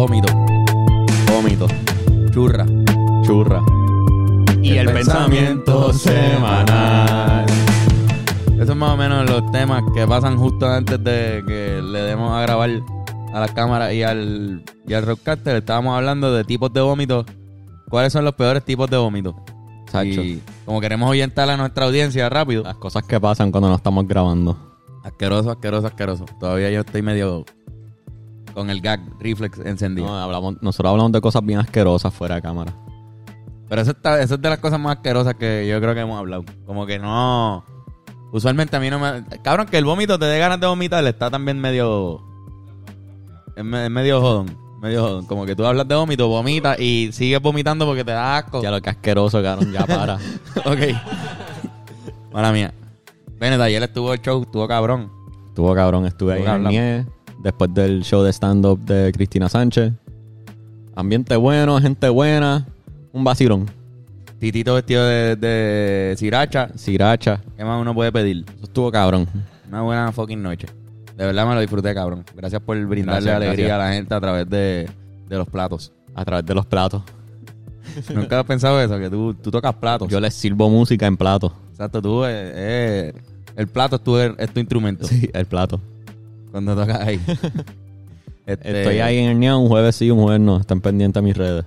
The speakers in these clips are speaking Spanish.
vómito, Vómito, churra. churra. Y el pensamiento semanal. Esos son más o menos los temas que pasan justo antes de que le demos a grabar a la cámara y al, y al roadcaster. Estábamos hablando de tipos de vómito. ¿Cuáles son los peores tipos de vómito? Sacho. Y como queremos orientar a nuestra audiencia rápido. Las cosas que pasan cuando no estamos grabando. Asqueroso, asqueroso, asqueroso. Todavía yo estoy medio con el gag reflex encendido. No, hablamos, nosotros hablamos de cosas bien asquerosas fuera de cámara. Pero eso, está, eso es de las cosas más asquerosas que yo creo que hemos hablado. Como que no. Usualmente a mí no me. Cabrón, que el vómito te dé ganas de vomitar está también medio. Es, me- es medio jodón. Medio jodón. Como que tú hablas de vómito, vomitas y sigues vomitando porque te da asco. Ya lo que asqueroso, cabrón, ya para. ok. Mala mía. Bennett, ayer estuvo el show, estuvo cabrón. Estuvo cabrón, estuve ahí Estuvo el. NIE, después del show de stand-up de Cristina Sánchez. Ambiente bueno, gente buena, un vacilón. Titito vestido de, de sriracha. Siracha, ¿Qué más uno puede pedir? eso estuvo cabrón. Una buena fucking noche. De verdad me lo disfruté, cabrón. Gracias por brindarle Gracias, alegría gracias. a la gente a través de, de los platos. A través de los platos. Nunca has pensado eso, que tú, tú tocas platos. Yo les sirvo música en plato. Exacto, tú, eh, eh, el plato es tu, es tu instrumento. Sí, el plato. Cuando tocas ahí. Este, Estoy ahí en el NIE un jueves sí, un jueves no. Están pendientes a mis redes.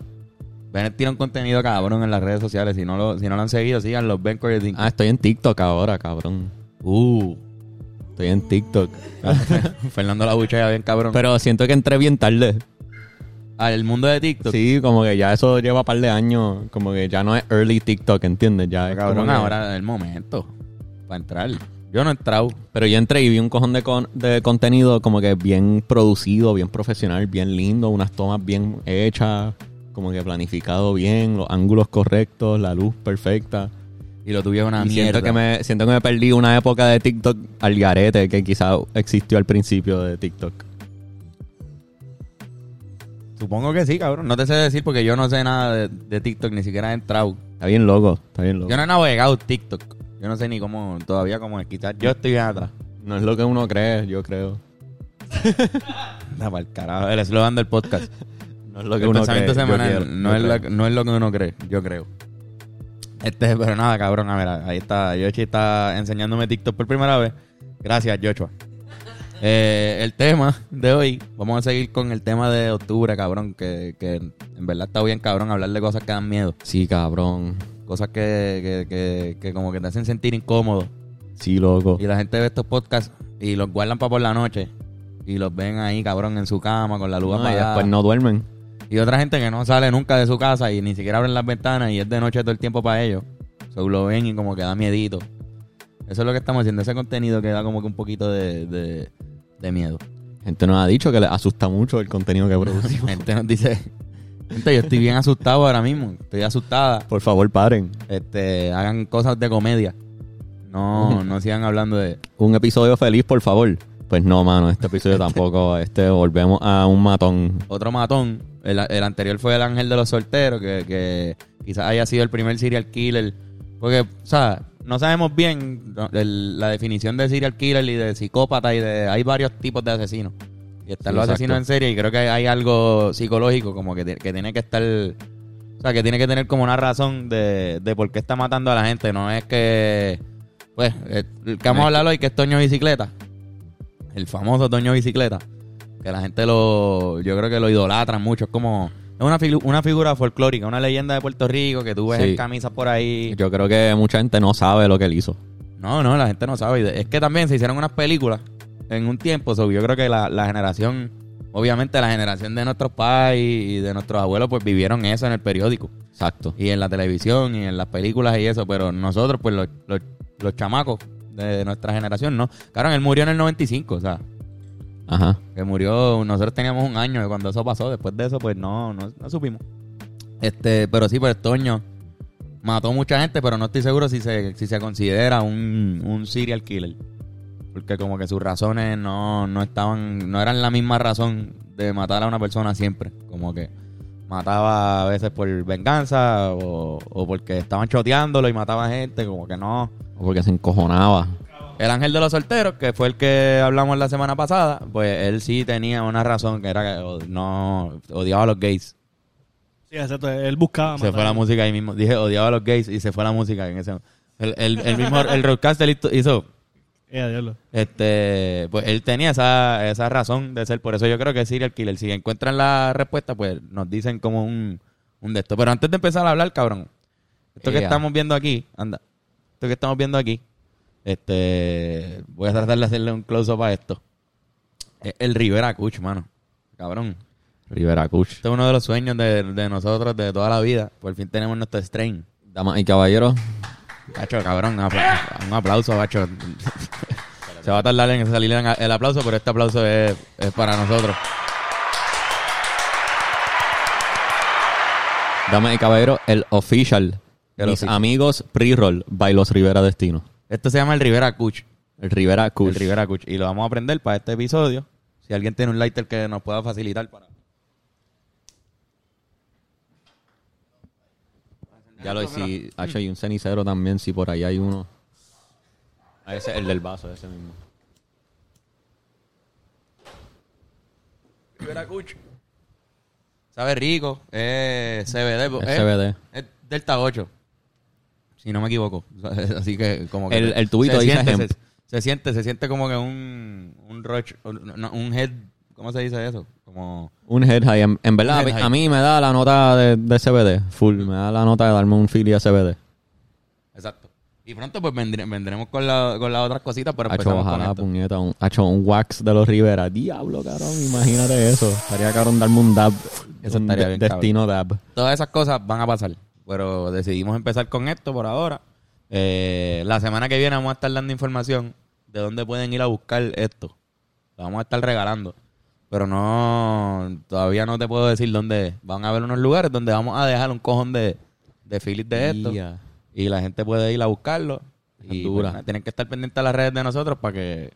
Bennett tiene un contenido cabrón en las redes sociales. Si no lo, si no lo han seguido, síganlo. Ben Coyerdin. Ah, estoy en TikTok ahora, cabrón. Uh. Estoy en TikTok. Fernando la bucha ya bien cabrón. Pero siento que entré bien tarde. Al mundo de TikTok. Sí, como que ya eso lleva un par de años. Como que ya no es early TikTok, ¿entiendes? Ya es Cabrón, ahora es el momento. Para entrar. Yo no he entrado. Pero yo entré y vi un cojón de, con- de contenido como que bien producido, bien profesional, bien lindo, unas tomas bien hechas, como que planificado bien, los ángulos correctos, la luz perfecta. Y lo tuve una y mierda. siento que, me, siento que me perdí una época de TikTok al garete que quizá existió al principio de TikTok. Supongo que sí, cabrón. No te sé decir porque yo no sé nada de, de TikTok, ni siquiera he entrado. Está bien loco, está bien loco. Yo no he navegado TikTok. Yo no sé ni cómo, todavía cómo es. Quizás yo estoy atrás. No es lo que uno cree, yo creo. Anda pa'l carajo. El eslogan del podcast. No es lo que el uno pensamiento cree. semanal quiero, no, es no lo que uno cree, yo creo. Este, pero nada, cabrón, a ver, ahí está. Yoshi está enseñándome TikTok por primera vez. Gracias, Joshua. Eh, el tema de hoy, vamos a seguir con el tema de octubre, cabrón, que, que en verdad está bien, cabrón, hablar de cosas que dan miedo. Sí, cabrón. Cosas que, que, que, que como que te hacen sentir incómodo. Sí, loco. Y la gente ve estos podcasts y los guardan para por la noche. Y los ven ahí, cabrón, en su cama con la luz No, y apagada. después no duermen. Y otra gente que no sale nunca de su casa y ni siquiera abren las ventanas y es de noche todo el tiempo para ellos. So, lo ven y como que da miedito. Eso es lo que estamos haciendo, ese contenido que da como que un poquito de, de, de miedo. Gente nos ha dicho que les asusta mucho el contenido que producimos. Gente nos dice, gente, yo estoy bien asustado ahora mismo, estoy asustada. Por favor, paren. Este, hagan cosas de comedia. No, no sigan hablando de... Un episodio feliz, por favor. Pues no, mano, este episodio tampoco. Este volvemos a un matón. Otro matón, el, el anterior fue el ángel de los solteros, que, que quizás haya sido el primer serial killer. Porque, o sea, no sabemos bien el- la definición de serial killer y de psicópata y de... Hay varios tipos de asesinos. Y están Sí, los asesinos en serie y creo que hay algo psicológico como que, que tiene que estar... O sea, que tiene que tener como una razón de, de por qué está matando a la gente. No es que... Pues, eh, el que vamos a hablar hoy que es Toño Bicicleta. El famoso Toño Bicicleta. Que la gente lo... Yo creo que lo idolatran mucho. Es como... Es una, figu- una figura folclórica, una leyenda de Puerto Rico que tú ves Sí. en camisas por ahí. Yo creo que mucha gente no sabe lo que él hizo. No, no, la gente no sabe. Es que también se hicieron unas películas en un tiempo. so, yo creo que la, la generación, obviamente la generación de nuestros padres y de nuestros abuelos, pues vivieron eso en el periódico. Exacto. Y en la televisión y en las películas y eso. Pero nosotros, pues los, los, los chamacos de nuestra generación, no. Claro, él murió en el 95, o sea, Ajá. que murió, nosotros teníamos un año de cuando eso pasó. Después de eso, pues no, no, no supimos. Este, pero sí, pues Toño mató mucha gente, pero no estoy seguro si se, si se considera un, un serial killer. Porque como que sus razones no, no estaban, no eran la misma razón de matar a una persona siempre. Como que mataba a veces por venganza o, o porque estaban choteándolo y mataba gente, como que no. O porque se encojonaba. el ángel de los solteros, que fue el que hablamos la semana pasada, pues él sí tenía una razón, que era que no odiaba a los gays. Sí, exacto. Él buscaba. Se matar. fue la música ahí mismo. Dije, odiaba a los gays y se fue la música en ese El, el, el mismo, el roadcaster hizo- Eh, este, pues él tenía esa, esa razón de ser. Por eso yo creo que es serial killer. Si encuentran la respuesta, pues nos dicen como un, un de esto. Pero antes de empezar a hablar, cabrón, esto que estamos viendo aquí, anda, esto que estamos viendo aquí, este, voy a tratar de hacerle un close-up a esto. Es el Rivera Kuch, mano. Cabrón. Rivera Kuch. Este es uno de los sueños de, de nosotros de toda la vida. Por fin tenemos nuestro strain. Damas y caballeros, Gacho, cabrón, un apla- un aplauso, gacho. Se va a tardar en salir el aplauso, pero este aplauso es, es para nosotros. damas y caballeros, el official. El mis official. amigos pre-roll by los Rivera Destino. Esto se llama el Rivera Kuch. El Rivera Kuch. El Rivera Kuch. Y lo vamos a aprender para este episodio. Si alguien tiene un lighter que nos pueda facilitar para... Ya lo hice. Hacho, hay un cenicero también, si por ahí hay uno. Ah, ese es el del vaso, ese mismo. Sabe rico. Es CBD. Es CBD. Es Delta 8. Si no me equivoco. Así que como que... El- el tubito se dice siente, hemp. se, se siente, se siente como que un... Un roach... un- no, un head... ¿Cómo se dice eso? Como... Un head high. En, en verdad, a mí- head high. a mí me da la nota de, de CBD. Full. Me da la nota de darme un Philly a CBD. Exacto. Y pronto pues vendré- vendremos con, la, con las otras cositas, pero empezamos con ojalá, esto. puñeta. Un, hacho, un wax de los Rivera. Diablo, cabrón. Imagínate eso. Estaría cabrón darme un dab. Eso un estaría de- bien, Destino dab. Todas esas cosas van a pasar. Pero decidimos empezar con esto por ahora. Eh, la semana que viene vamos a estar dando información de dónde pueden ir a buscar esto. Lo vamos a estar regalando. Pero no, todavía no te puedo decir dónde. Van a haber unos lugares donde vamos a dejar un cojón de, de Phillies de esto. Y la gente puede ir a buscarlo. Y Dura. pues, tienen que estar pendientes a las redes de nosotros para que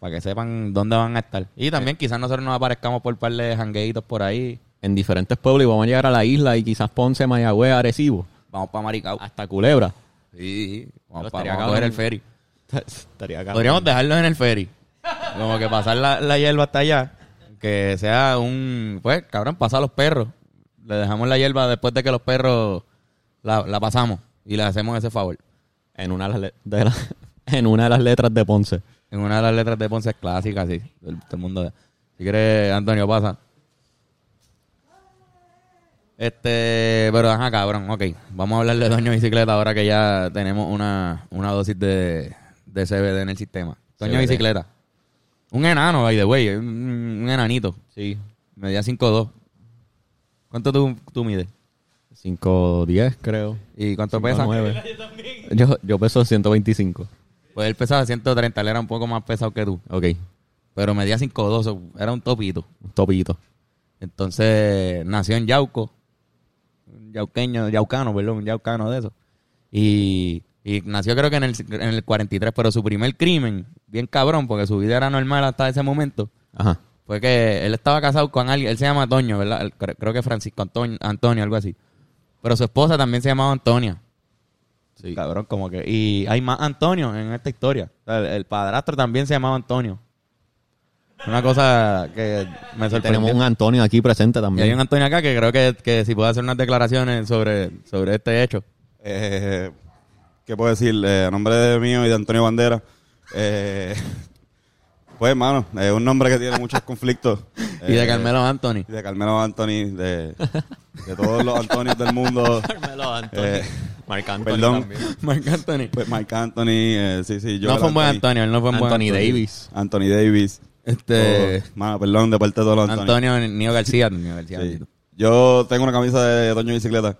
para que sepan dónde van a estar. Y también quizás nosotros nos aparezcamos por un par de jangueitos por ahí. En diferentes pueblos y vamos a llegar a la isla y quizás Ponce, Mayagüez, Arecibo. Vamos para Maricao. Hasta Culebra. Sí, vamos, Pero pa- estaría vamos a coger el ferry. Estaría cabrón. Podríamos dejarlos en el ferry. Como que pasar la, la hierba hasta allá. Que sea un... Pues, cabrón, pasar a los perros. Le dejamos la hierba después de que los perros la, la pasamos. Y le hacemos ese favor. En una de la- en una de las letras de Ponce. En una de las letras de Ponce es clásica, sí. Todo el, mundo... Si quieres, Antonio, pasa. Este, pero ajá, cabrón, ok. Vamos a hablar de Toño Bicicleta ahora que ya tenemos una, una dosis de, de CBD en el sistema. CBD. Bicicleta. Un enano, by the way, un, un enanito. Sí. Medía 5'2". ¿Cuánto tú, tú mides? 5'10 creo. ¿Y cuánto pesa? 5'9". Yo, yo peso 125. Pues él pesaba 130, él era un poco más pesado que tú. Ok. Pero medía 5'2", so, era un topito. Un topito. Entonces nació en Yauco, un yauqueño, yaucano, perdón, un yaucano de eso. Y, y nació creo que en el, en el 43, pero su primer crimen, bien cabrón, porque su vida era normal hasta ese momento, Ajá. fue que él estaba casado con alguien, él se llama Toño, ¿verdad? Creo que Francisco Antonio, Antonio, algo así. Pero su esposa también se llamaba Antonia. Sí. Cabrón, como que... Y hay más Antonio en esta historia. O sea, el, el padrastro también se llamaba Antonio. Una cosa que me sorprendió. Tenemos un Antonio aquí presente Y también. hay un Antonio acá que creo que, que si puede hacer unas declaraciones sobre, sobre este hecho. Eh, ¿Qué puedo decir? Eh, a nombre de mío y de Antonio Bandera. eh, pues, hermano, es un nombre que tiene muchos conflictos. y de Eh, Carmelo Anthony. y de Carmelo Anthony, de, de todos los Antonios del mundo. Carmelo Antonio. Eh, Marc Anthony perdón. también. Marc Anthony. Pues Mike Anthony, eh, sí, sí. no fue un buen Antonio, él no fue un buen Anthony Antonio. Davis. Anthony Davis. Este, Oh, mano, perdón, de parte de todos los Antonios. Antonio Nio García. Nio García Sí. Yo tengo una camisa de Toño Bicicleta.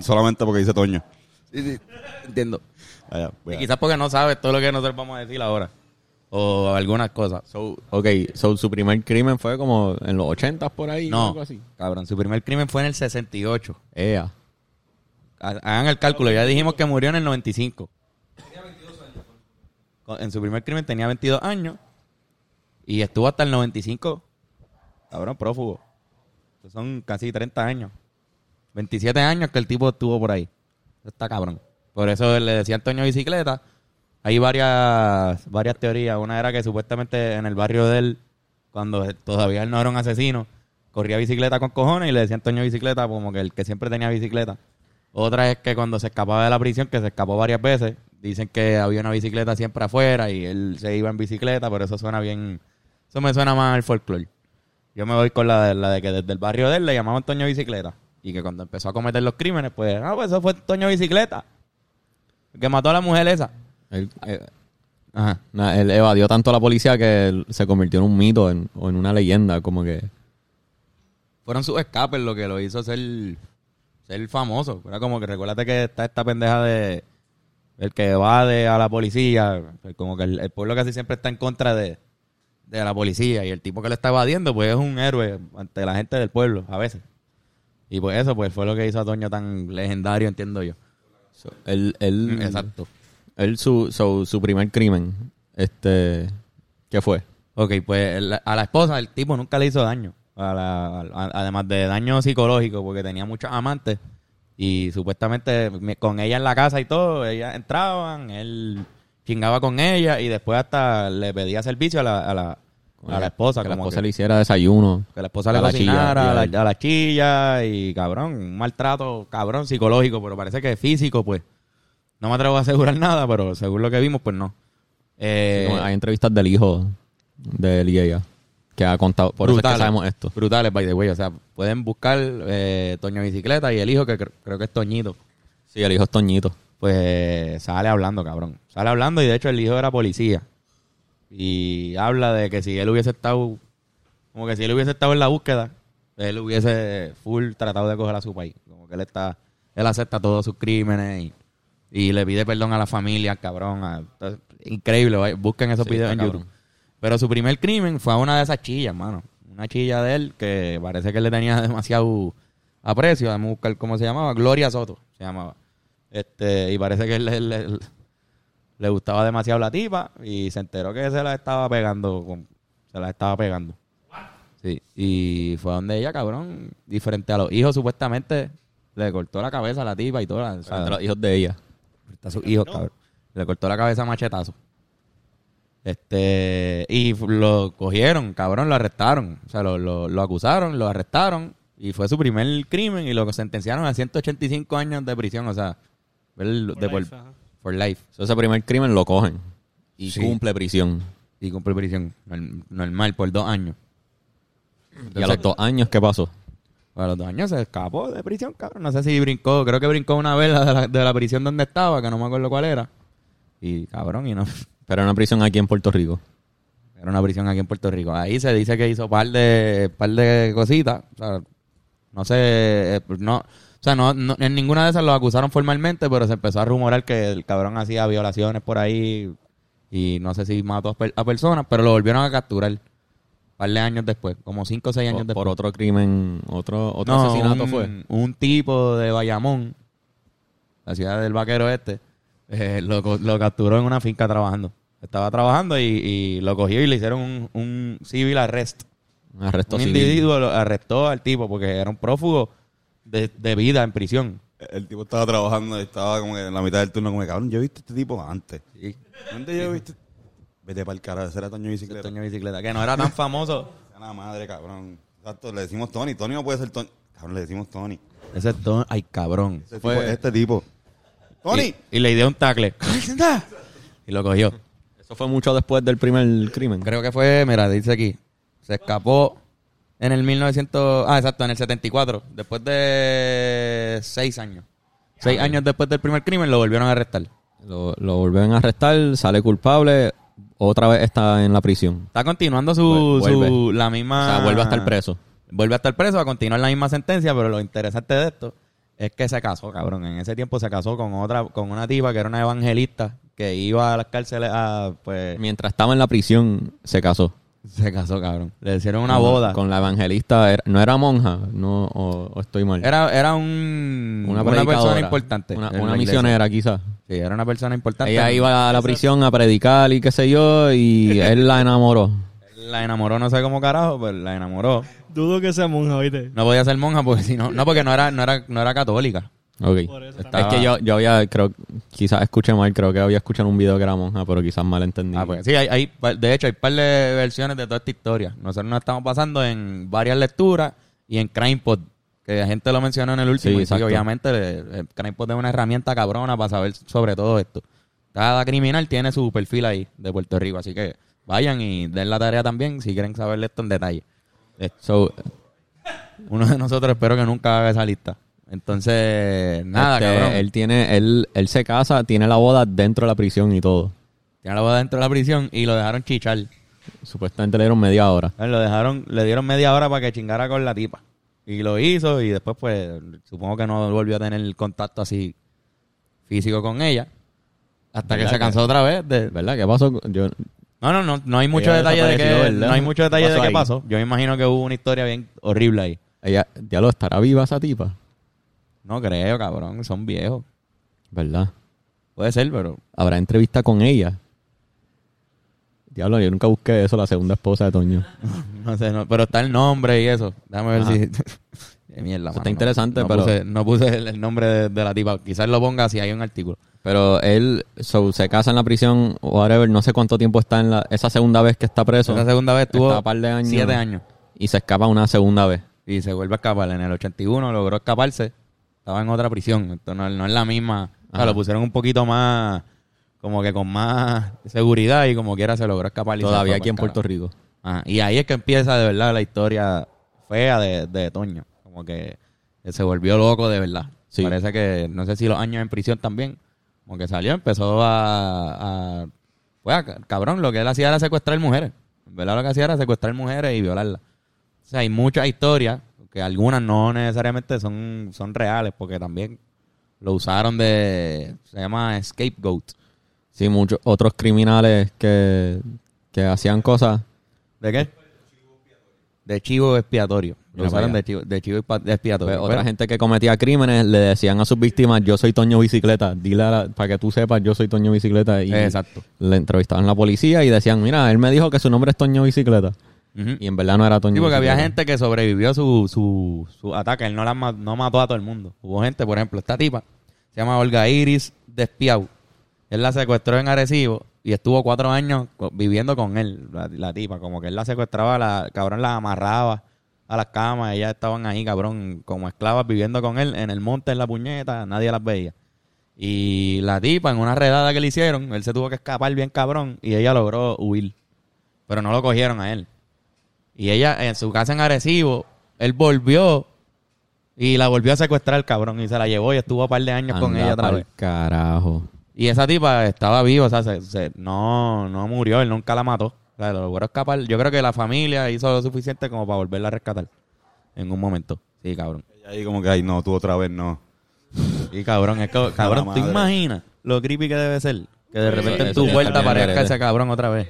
Solamente porque dice Toño. Sí, sí, entiendo. Allá, Y quizás porque no sabes todo lo que nosotros vamos a decir ahora. O algunas cosas. So, ok, so su primer crimen fue como en los 80 por ahí. no, algo así. cabrón, su primer crimen fue en el 68. Ea. Ha- Hagan el cálculo, ya dijimos que murió en el 95. Con- En su primer crimen tenía 22 años y estuvo hasta el 95, cabrón, prófugo. Esos son casi 30 años. 27 años que el tipo estuvo por ahí. Está cabrón. Por eso le decía Antonio Bicicleta. hay varias, varias teorías. Una era que supuestamente en el barrio de él, cuando todavía él no era un asesino, corría bicicleta con cojones y le decían Toño Bicicleta como que el que siempre tenía bicicleta. Otra es que cuando se escapaba de la prisión, que se escapó varias veces, dicen que había una bicicleta siempre afuera y él se iba en bicicleta, pero eso suena bien, eso me suena más al folclore. Yo me voy con la de, la de que desde el barrio de él le llamaban Toño Bicicleta. Y que cuando empezó a cometer los crímenes, pues, ah, pues eso fue Toño Bicicleta. El que mató a la mujer esa. Él, eh, Ajá. na- él evadió tanto a la policía que él se convirtió en un mito en- o en una leyenda, como que... Fueron sus escapes lo que lo hizo ser, ser famoso. Era como que recuérdate que está esta pendeja de el que evade a la policía. pues Como que el, el pueblo casi siempre está en contra de, de la policía. Y el tipo que lo está evadiendo, pues es un héroe ante la gente del pueblo, a veces. Y pues eso, pues fue lo que hizo a Toño tan legendario, entiendo yo. so, él, él, Exacto. Él, su, su, su primer crimen, este... ¿Qué fue? Ok, pues a la esposa el tipo nunca le hizo daño. A la- a- además de daño psicológico, porque tenía muchos amantes. Y supuestamente con ella en la casa y todo, ellas entraban, él chingaba con ella y después hasta le pedía servicio a la, a la, a la esposa. Que la esposa que, le hiciera desayuno. que la esposa le a la chilla, cocinara y a la, él. a la chilla y cabrón, un maltrato cabrón psicológico, pero parece que físico, pues. No me atrevo a asegurar nada, pero según lo que vimos, pues no. Eh, Hay entrevistas del hijo de él y ella que ha contado. Por eso es que Brutales. sabemos esto. Brutales, by the way. O sea, pueden buscar eh, Toño Bicicleta y el hijo, que cre- creo que es Toñito. Sí, el hijo es Toñito. Pues sale hablando, cabrón. Sale hablando y de hecho el hijo era policía. Y habla de que si él hubiese estado, como que si él hubiese estado en la búsqueda, él hubiese full tratado de coger a su país. Como que él está, él acepta todos sus crímenes y, y le pide perdón a la familia, cabrón. a- entonces, increíble, vaya, busquen esos Sí, videos en cabrón. YouTube. Pero su primer crimen fue a una de esas chillas, mano. Una chilla de él que parece que él le tenía demasiado aprecio. Vamos a buscar cómo se llamaba. Gloria Soto se llamaba. Este, y parece que él, él- él- le gustaba demasiado la tipa y se enteró que se la estaba pegando. con- se la estaba pegando. Sí. Y fue donde ella, cabrón, diferente a los hijos, supuestamente le cortó la cabeza a la tipa y todo. O sea, Entre los hijos de ella. a sus hijos, cabrón. Le cortó la cabeza a machetazo. Este, y lo cogieron, cabrón, lo arrestaron. O sea, lo, lo, lo acusaron, lo arrestaron. Y fue su primer crimen y lo sentenciaron a 185 años de prisión. O sea, el- de por. For life. So, ese primer crimen lo cogen. Y Sí. cumple prisión. Y cumple prisión norm- normal por dos años. y a los dos años, ¿qué pasó? A los dos años se escapó de prisión, cabrón. No sé si brincó, creo que brincó una vez de la, de la prisión donde estaba, que no me acuerdo cuál era. Y cabrón, y no. Pero una prisión aquí en Puerto Rico. Era una prisión aquí en Puerto Rico. Ahí se dice que hizo par de par de cositas. O sea, no sé, eh, no, o sea, no, no- en ninguna de esas lo acusaron formalmente, pero se empezó a rumorar que el cabrón hacía violaciones por ahí y no sé si mató a, per- a personas, pero lo volvieron a capturar un par de años después, como cinco o seis años Por, después. por otro crimen, otro, otro No, asesinato un, fue. Un tipo de Bayamón, la ciudad del vaquero este, eh, lo, lo capturó en una finca trabajando. Estaba trabajando y, y lo cogió y le hicieron un, un civil arrest. Un arresto un civil. individuo lo arrestó al tipo porque era un prófugo de, de vida en prisión. El tipo estaba trabajando y estaba como que en la mitad del turno como que, cabrón, yo he visto a este tipo antes. Sí. ¿Dónde yo he visto? Vete para el carajo, ese era Toño Bicicleta. Toño Bicicleta, que no era tan famoso. La madre, cabrón. Exacto, le decimos Tony. Tony no puede ser Tony. Cabrón, le decimos Tony. Ese es Ton- ay cabrón. Ese Fue- tipo este tipo. ¡Tony! Y, y le dio un tackle. y lo cogió. Eso fue mucho después del primer crimen. Creo que fue, mira, dice aquí. Se escapó en el 1900. Ah, exacto, en el 74. Después de seis años. Seis años después del primer crimen lo volvieron a arrestar. Lo, lo volvieron a arrestar, sale culpable, otra vez está en la prisión. Está continuando su, su- la misma. O sea, vuelve a estar preso. Vuelve a estar preso, a continuar la misma sentencia, pero lo interesante de esto es que se casó, cabrón. En ese tiempo se casó con otra, con una tipa que era una evangelista que iba a las cárceles a, pues, Mientras estaba en la prisión, se casó. Se casó, cabrón. Le hicieron una Con- boda. Con la evangelista. era- no era monja, no, o, o estoy mal. Era, era un, una, una, persona predicadora, importante. Una, en una iglesia. misionera, quizás. Sí, era una persona importante. Ella iba a la prisión a predicar y qué sé yo, y él la enamoró. La enamoró, no sé cómo carajo, pero la enamoró. Dudo que sea monja, ¿viste? No podía ser monja porque si no, no porque no era, no era, no era católica. Ok. Es que yo, yo había, creo, quizás escuché mal, creo que había escuchado un video que era monja, pero quizás mal entendí. Ah, pues, sí, hay, hay, de hecho, hay un par de versiones de toda esta historia. Nosotros nos estamos pasando en varias lecturas y en CrimePod, que la gente lo mencionó en el último. Sí, y sí, obviamente, el CrimePod es una herramienta cabrona para saber sobre todo esto. Cada criminal tiene su perfil ahí de Puerto Rico, así que vayan y den la tarea también si quieren saber esto en detalle. Eh, So, Uno de nosotros espero que nunca haga esa lista. Entonces, nada, este, cabrón. Él tiene, él, él se casa, tiene la boda dentro de la prisión y todo. Tiene la boda dentro de la prisión y lo dejaron chichar. Supuestamente le dieron media hora. Lo dejaron, le dieron media hora para que chingara con la tipa. Y lo hizo y después pues supongo que no volvió a tener contacto así físico con ella. Hasta que ¿Verdad se que- cansó otra vez de... ¿Verdad? ¿Qué pasó? Yo, No, no, no, no hay mucho detalle de que, no hay mucho detalle ¿Qué de pasó qué pasó. Yo me imagino que hubo una historia bien horrible ahí. ella, diablo, ¿estará viva esa tipa? No creo, cabrón, son viejos. ¿Verdad? Puede ser, pero ¿Habrá entrevista con ella? Diablo, yo nunca busqué eso, la segunda esposa de Toño. no sé, no- pero está el nombre y eso. Déjame ver Ajá. si... Qué mierda, mano, está no- interesante, no pero- Puse, no puse el, el nombre de, de la tipa. Quizás lo ponga si hay un artículo. Pero él so, se casa en la prisión, whatever, no sé cuánto tiempo está en la... Esa segunda vez que está preso. Esa segunda vez tuvo Está a par de años. siete años. Y se escapa una segunda vez. Y se vuelve a escapar. En el 81 logró escaparse. Estaba en otra prisión. Esto no, no es la misma. O sea, lo pusieron un poquito más... Como que con más seguridad y como quiera se logró escapar. y Todavía aquí en Puerto. Rico. Ajá. Y ahí es que empieza de verdad la historia fea de, de Toño. Como que se volvió loco de verdad. Sí. Parece que, no sé si los años en prisión también. Como que salió, empezó a... a pues, a- cabrón, lo que él hacía era secuestrar mujeres. Verdad lo que hacía era secuestrar mujeres y violarlas. O sea, hay muchas historias, que algunas no necesariamente son, son reales, porque también lo usaron de... Se llama scapegoat. Sí, muchos otros criminales que, que hacían cosas. ¿De qué? De chivo expiatorio. Lo usaron de chivo, de chivo expiatorio. Pues, otra Pero- gente que cometía crímenes le decían a sus víctimas, yo soy Toño Bicicleta. Dile a la- para que tú sepas, yo soy Toño Bicicleta. Y Exacto. le entrevistaban a la policía y decían, mira, él me dijo que su nombre es Toño Bicicleta. Y en verdad no era Toño Sí, porque había gente que sobrevivió a su, su, su ataque. Él no, la, no mató a todo el mundo. Hubo gente, por ejemplo, esta tipa se llama Olga Iris Despiau. Él la secuestró en Arecibo y estuvo cuatro años viviendo con él, la, la tipa. Como que él la secuestraba, la, cabrón la amarraba a las camas. Ellas estaban ahí, cabrón, como esclavas viviendo con él en el monte, en la puñeta. Nadie las veía. Y la tipa, en una redada que le hicieron, él se tuvo que escapar bien cabrón y ella logró huir. Pero no lo cogieron a él. Y ella, en su casa en Arecibo, él volvió y la volvió a secuestrar, cabrón. Y se la llevó y estuvo un par de años con ella otra vez. carajo. Y esa tipa estaba viva, o sea, se- se- no, no murió, él nunca la mató. O sea, lo logró escapar. Yo creo que la familia hizo lo suficiente como para volverla a rescatar en un momento. Sí, cabrón. Y ahí como que, ay, no, tú otra vez no. Y cabrón, es que, cabrón, ¿tú madre. imaginas lo creepy que debe ser? Que de repente en eso tu bien aparezca ese cabrón otra vez.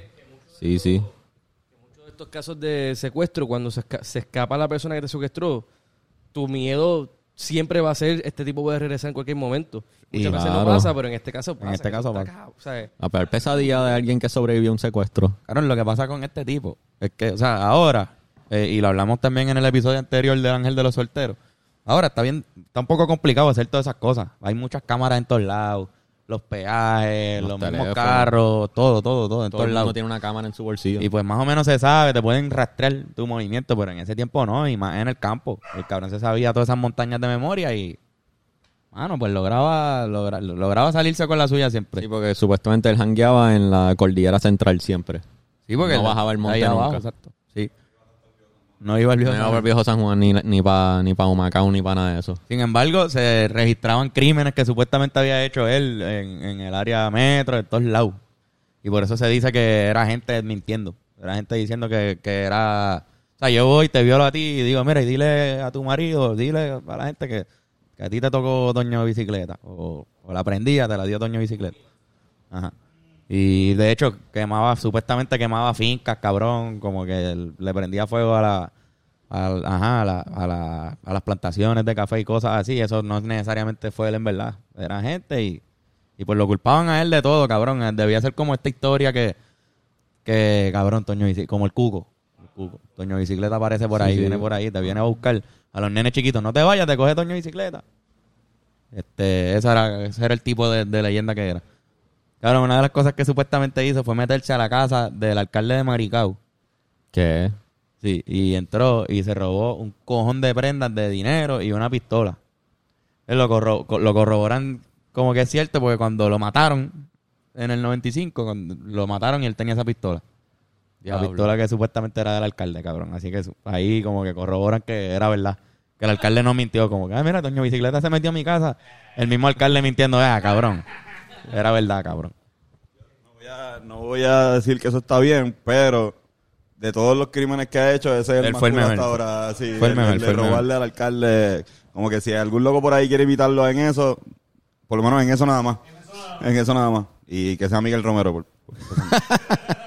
Sí, sí. De estos casos de secuestro, cuando se, esca- se escapa la persona que te secuestró, tu miedo siempre va a ser este tipo puede regresar en cualquier momento. Y Muchas veces no pasa, pero en este caso pasa. este que caso pasa. cagado, ¿sabes? La peor pesadilla de alguien que sobrevivió a un secuestro. Claro, lo que pasa con este tipo es que, o sea, ahora, eh, y lo hablamos también en el episodio anterior del Ángel de los Solteros, ahora está bien, está un poco complicado hacer todas esas cosas. Hay muchas cámaras en todos lados, los peajes, los, Los mismos carros, todo, todo, todo, en Todo el mundo tiene una cámara en su bolsillo. Y pues más o menos se sabe, te pueden rastrear tu movimiento, pero en ese tiempo no, y más en el campo. El cabrón se sabía todas esas montañas de memoria y, mano, pues lograba, logra- lograba salirse con la suya siempre. Sí, porque supuestamente él jangueaba en la cordillera central siempre. Sí, porque No bajaba el monte ahí abajo, nunca. exacto. Sí. No iba al No viejo iba San por viejo San Juan ni, ni para ni pa Humacao ni para nada de eso. Sin embargo, se registraban crímenes que supuestamente había hecho él en, en el área metro, en todos lados. Y por eso se dice que era gente mintiendo. Era gente diciendo que, que era... O sea, yo voy, te violo a ti y digo, mira, y dile a tu marido, dile a la gente que, que a ti te tocó Doño Bicicleta. O, o la prendía, te la dio Doño Bicicleta. Ajá. Y de hecho, quemaba, supuestamente quemaba fincas, cabrón, como que le prendía fuego a la, al- ajá, a, la, a, la- a las plantaciones de café y cosas así. Eso no necesariamente fue él en verdad. Era gente y, y pues lo culpaban a él de todo, cabrón. Debía ser como esta historia que, que cabrón, Toño como el cuco. El cuco. Toño Bicicleta aparece por Sí, ahí, sí. viene por ahí, te viene a buscar a los nenes chiquitos. No te vayas, te coge Toño Bicicleta. Este, esa era, ese era el tipo de, de leyenda que era. Claro, una de las cosas que supuestamente hizo fue meterse a la casa del alcalde de Maricao. ¿Qué? Sí, y entró y se robó un cojón de prendas de dinero y una pistola. Él lo, corro- co- lo corroboran como que es cierto porque cuando lo mataron en el 95, cuando lo mataron y él tenía esa pistola. La pistola que supuestamente era del alcalde, cabrón. Así que ahí como que corroboran que era verdad. Que el alcalde no mintió. Como que, ah, mira, Toño Bicicleta se metió a mi casa. El mismo alcalde mintiendo, ah, cabrón. Era verdad, cabrón. No voy, a, no voy a decir que eso está bien, pero de todos los crímenes que ha hecho, ese es el Él más el cool hasta ahora. Sí, Fue el mejor, de fue el robarle al alcalde. Como que si algún loco por ahí quiere imitarlo en eso, por lo menos en eso nada más. En eso nada más. Y que sea Miguel Romero. por-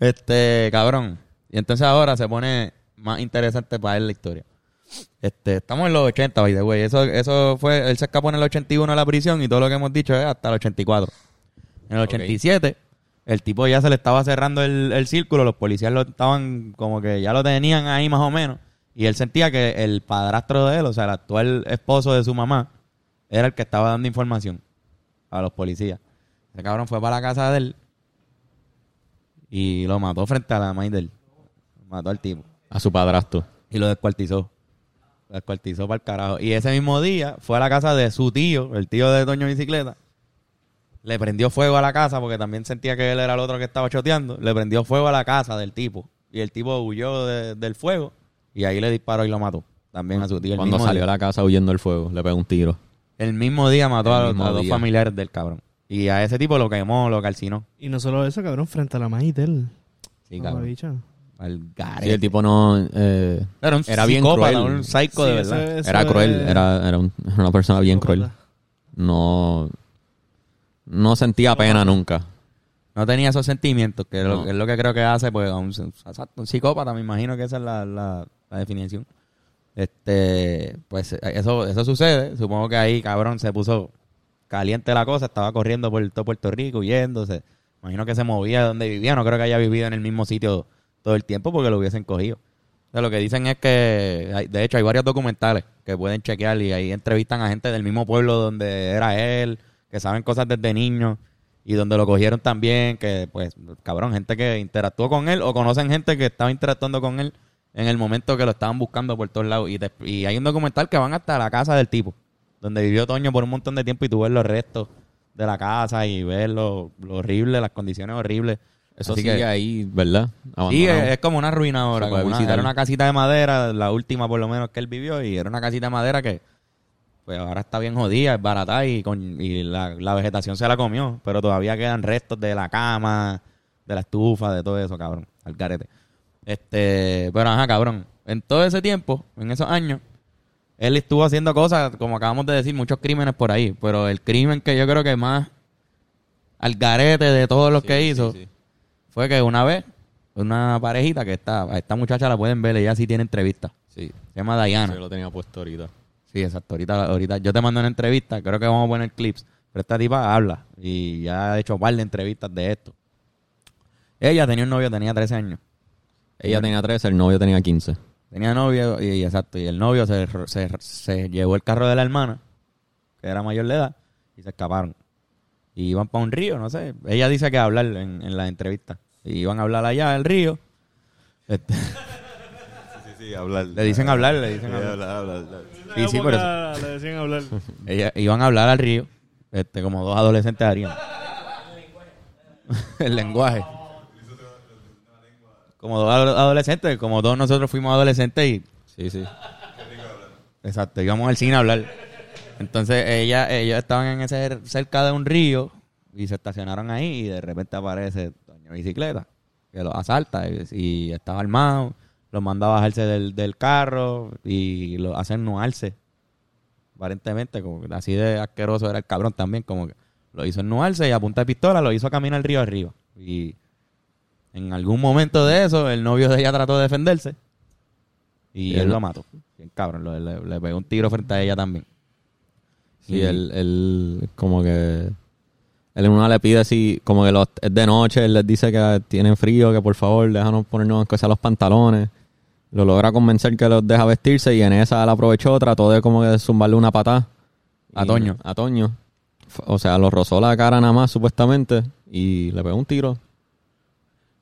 Este, cabrón. Y entonces ahora se pone más interesante para él la historia. Este, estamos en los 80, by the way. Eso, eso fue, él se escapó en el 81 a la prisión y todo lo que hemos dicho es hasta el 84. En el Ok. 87, el tipo ya se le estaba cerrando el, el círculo, los policías lo estaban como que ya lo tenían ahí más o menos. Y él sentía que el padrastro de él, o sea, el actual esposo de su mamá, era el que estaba dando información a los policías. Ese cabrón fue para la casa de él y lo mató frente a la maíz de él. Mató al tipo. A su padrastro. Y lo descuartizó. Lo descuartizó para el carajo. Y ese mismo día fue a la casa de su tío, el tío de Toño Bicicleta. Le prendió fuego a la casa porque también sentía que él era el otro que estaba choteando. Le prendió fuego a la casa del tipo. Y el tipo huyó de- del fuego y ahí le disparó y lo mató. También a su tío. El Cuando mismo salió día. a la casa huyendo del fuego, le pegó un tiro. El mismo día mató El a, los- mismo a dos día. familiares del cabrón. Y a ese tipo lo quemó, lo calcinó. Y no solo eso, cabrón, frente a la maíz de él. Sí, cabrón. Al garete. el tipo no... eh, Era un Era bien psicópata, cruel. un psycho Sí, de verdad. eso era cruel, es- era, era un- era una persona bien cruel. No... No sentía pena nunca. No tenía esos sentimientos, que es lo- que es lo que creo que hace, pues, a un, psicópata, me imagino que esa es la, la- la definición. Este, pues, eso, eso sucede. Supongo que ahí, cabrón, se puso caliente la cosa, estaba corriendo por todo Puerto Rico, huyéndose. Imagino que se movía de donde vivía, no creo que haya vivido en el mismo sitio todo el tiempo porque lo hubiesen cogido. O sea, lo que dicen es que, hay- de hecho, hay varios documentales que pueden chequear y ahí entrevistan a gente del mismo pueblo donde era él, que saben cosas desde niño y donde lo cogieron también, que pues, cabrón, gente que interactuó con él o conocen gente que estaba interactuando con él en el momento que lo estaban buscando por todos lados. Y, y hay un documental que van hasta la casa del tipo, donde vivió Toño por un montón de tiempo y tú ves los restos de la casa y ves lo, lo horrible, las condiciones horribles. Eso Así sigue que- ahí, ¿verdad? Sí, es, es como una ruina ahora. Como una- era una casita de madera, la última por lo menos que él vivió, y era una casita de madera que pues ahora está bien jodida, es barata y, con, y la, la vegetación se la comió, pero todavía quedan restos de la cama, de la estufa, de todo eso, cabrón, al carete. Este, pero ajá, cabrón, en todo ese tiempo, en esos años, él estuvo haciendo cosas, como acabamos de decir, muchos crímenes por ahí, pero el crimen que yo creo que más al garete de todos los Sí, que sí, hizo sí. Fue que una vez, una parejita que está, a esta muchacha la pueden ver, ella sí tiene entrevista. Sí. Se llama Diana. Yo lo tenía puesto ahorita. Sí, exacto. Ahorita, ahorita yo te mando una entrevista, creo que vamos a poner clips, pero esta tipa habla y ya ha hecho un par de entrevistas de esto. Ella tenía un novio, tenía 13 años. Ella tenía 13, el novio tenía 15. Tenía novio y, exacto, y el novio se, se, se llevó el carro de la hermana, que era mayor de edad, y se escaparon. Y iban para un río, no sé. Ella dice que hablar en, en la entrevista. Y iban a hablar allá del río. Este, Sí, sí, hablar. le dicen hablar, le dicen Sí, hablar. hablar, hablar, hablar. Sí, sí, por eso. Le decían hablar. Ella, iban a hablar al río, este, como dos adolescentes harían. el lenguaje. Como dos ado- adolescentes, como todos nosotros fuimos adolescentes y Sí, sí. Exacto, íbamos al cine a hablar. Entonces ella, ellos estaban en ese cerca de un río y se estacionaron ahí y de repente aparece Doña Bicicleta que los asalta y, y estaba armado, los manda a bajarse del, del carro y lo hacen nuarse. Aparentemente, como que así de asqueroso era el cabrón también, como que lo hizo nuarse y a punta de pistola lo hizo caminar el río arriba. Y en algún momento de eso, el novio de ella trató de defenderse y él lo mató. Bien cabrón, le, le pegó un tiro frente a ella también. Sí, Y- él, él como que... Él en una le pide si, como que los, es de noche, él les dice que tienen frío, que por favor déjanos ponernos sea los pantalones. Lo logra convencer que los deja vestirse y en esa él aprovechó, trató de como que zumbarle una patada A Toño. A Toño. O sea, lo rozó la cara nada más, supuestamente, y le pegó un tiro.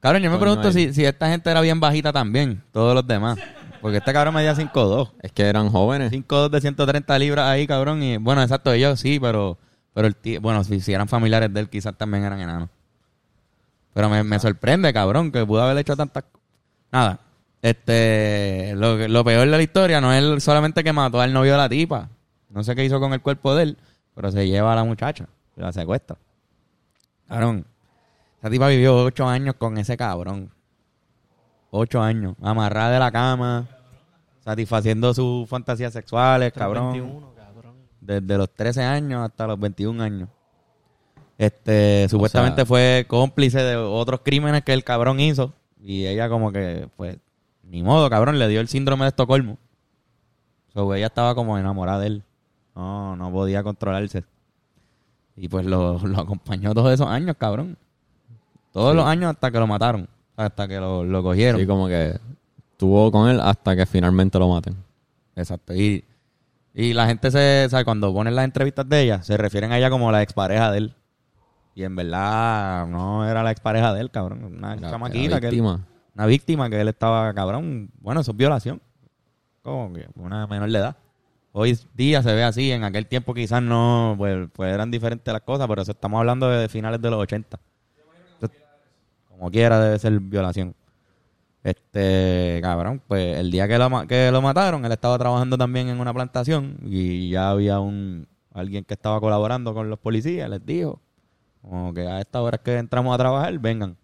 Cabrón, yo me pregunto si, si esta gente era bien bajita también, todos los demás. Porque este cabrón medía 5'2". Es que eran jóvenes. 5'2 de 130 libras ahí, cabrón. Y bueno, exacto, ellos sí, pero, pero el tío, bueno, si, eran familiares de él, quizás también eran enanos. Pero me, me sorprende, cabrón, que pudo haber hecho tantas Nada. Este, lo, lo peor de la historia no es solamente que mató al novio de la tipa. No sé qué hizo con el cuerpo de él, pero se lleva a la muchacha, y la secuestra. Cabrón, esa tipa vivió ocho años con ese cabrón. Ocho años, amarrada de la cama, satisfaciendo sus fantasías sexuales, cabrón. 21, cabrón. Desde los 13 años hasta los 21 años. Este, supuestamente sea- fue cómplice de otros crímenes que el cabrón hizo. Y ella como que, pues, ni modo, cabrón, le dio el síndrome de Estocolmo. So, ella estaba como enamorada de él. No, no podía controlarse. Y pues lo, lo acompañó todos esos años, cabrón. Todos los años hasta que lo mataron. Hasta que lo, lo cogieron. Sí, como que estuvo con él hasta que finalmente lo maten. Exacto. Y, y la gente se, sabe, cuando ponen las entrevistas de ella, se refieren a ella como la expareja de él. Y en verdad no era la expareja de él, cabrón. Una La- chamaquita que él- una víctima que él estaba, cabrón. Bueno, eso es violación. Como que una menor de edad. Hoy día se ve así, en aquel tiempo quizás no, pues, pues eran diferentes las cosas, pero eso estamos hablando de finales de los 80. Entonces, como quiera debe ser violación. Este, cabrón, pues el día que lo, que lo mataron, él estaba trabajando también en una plantación y ya había un alguien que estaba colaborando con los policías, les dijo, como que a esta hora que entramos a trabajar, vengan.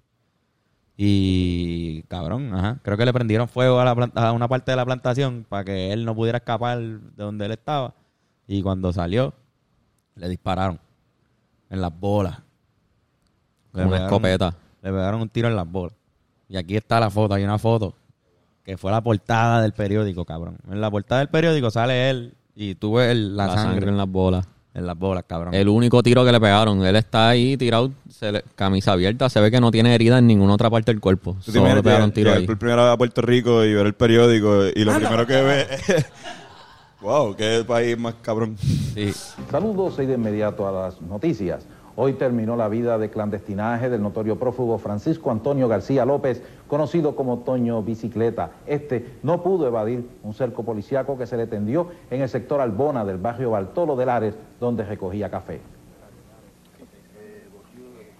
Y cabrón, ajá, creo que le prendieron fuego a, la planta- a una parte de la plantación para que él no pudiera escapar de donde él estaba. Y cuando salió, le dispararon en las bolas. Le Con una pegaron- escopeta. Le pegaron un tiro en las bolas. Y aquí está la foto, hay una foto que fue la portada del periódico, cabrón. En la portada del periódico sale él y tú ves el- la, La, sangre, sangre. en las bolas. en las bolas, cabrón. El único tiro que le pegaron. Él está ahí tirado, se le- camisa abierta. Se ve que no tiene herida en ninguna otra parte del cuerpo. Tú Solo le pegaron tiro ahí. por primera vez a Puerto Rico y ver el periódico y lo primero que ve es... wow, qué país más cabrón. Sí. Saludos y de inmediato a las noticias. Hoy terminó la vida de clandestinaje del notorio prófugo Francisco Antonio García López, conocido como Toño Bicicleta. Este no pudo evadir un cerco policiaco que se le tendió en el sector Albona del barrio Bartolo de Lares, donde recogía café.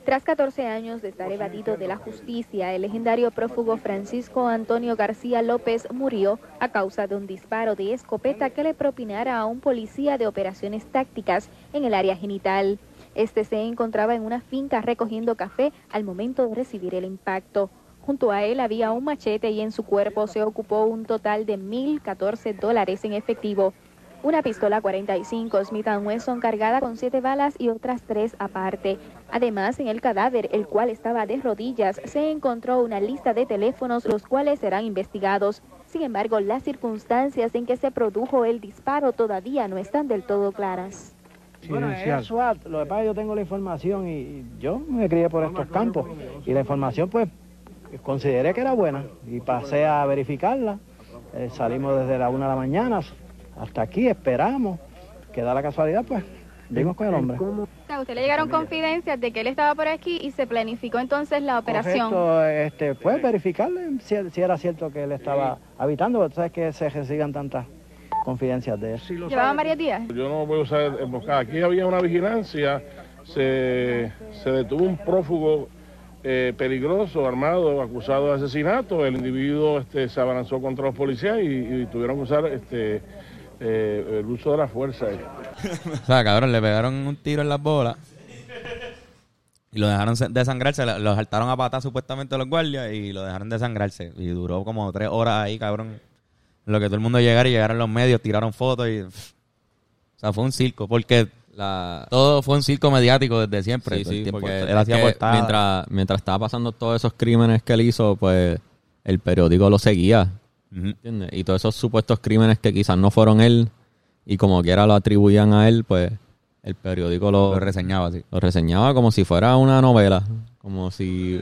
Tras 14 años de estar evadido de la justicia, el legendario prófugo Francisco Antonio García López murió a causa de un disparo de escopeta que le propinara a un policía de operaciones tácticas en el área genital. Este se encontraba en una finca recogiendo café al momento de recibir el impacto. Junto a él había un machete y en su cuerpo se ocupó un total de 1.014 dólares en efectivo. Una pistola 45 Smith Wesson cargada con siete balas y otras tres aparte. Además, en el cadáver, el cual estaba de rodillas, se encontró una lista de teléfonos los cuales serán investigados. Sin embargo, las circunstancias en que se produjo el disparo todavía no están del todo claras. Bueno, es SWAT. Lo que pasa es que yo tengo la información y yo me crié por estos campos. Y la información, pues, consideré que era buena y pasé a verificarla. Eh, salimos desde la una de la mañana hasta aquí, esperamos. Que da la casualidad, pues, vimos con el hombre. A usted le llegaron confidencias de que él estaba por aquí y se planificó entonces la operación. Correcto, este, pues, verificarle si, si era cierto que él estaba habitando, sabes que se reciban tantas confidencias de eso. Llevaban varios días. Yo no voy a usar emboscada. Aquí había una vigilancia, se, se detuvo un prófugo eh, peligroso, armado, acusado de asesinato. El individuo este, se abalanzó contra los policías y, y tuvieron que usar este, eh, el uso de la fuerza. O sea, cabrón, le pegaron un tiro en las bolas. Y lo dejaron se- desangrarse. Lo lo saltaron a patas supuestamente los guardias y lo dejaron desangrarse. Y duró como tres horas ahí, cabrón. Lo que todo el mundo llegara y llegaron los medios, tiraron fotos y... pff. O sea, fue un circo. Porque La, todo fue un circo mediático desde siempre. Sí, sí, tiempo. porque él hacía que portadas. mientras, mientras estaba pasando todos esos crímenes que él hizo, pues el periódico lo seguía. ¿entiendes? Y todos esos supuestos crímenes que quizás no fueron él y como quiera lo atribuían a él, pues el periódico lo, Lo reseñaba así. lo reseñaba como si fuera una novela. Como si...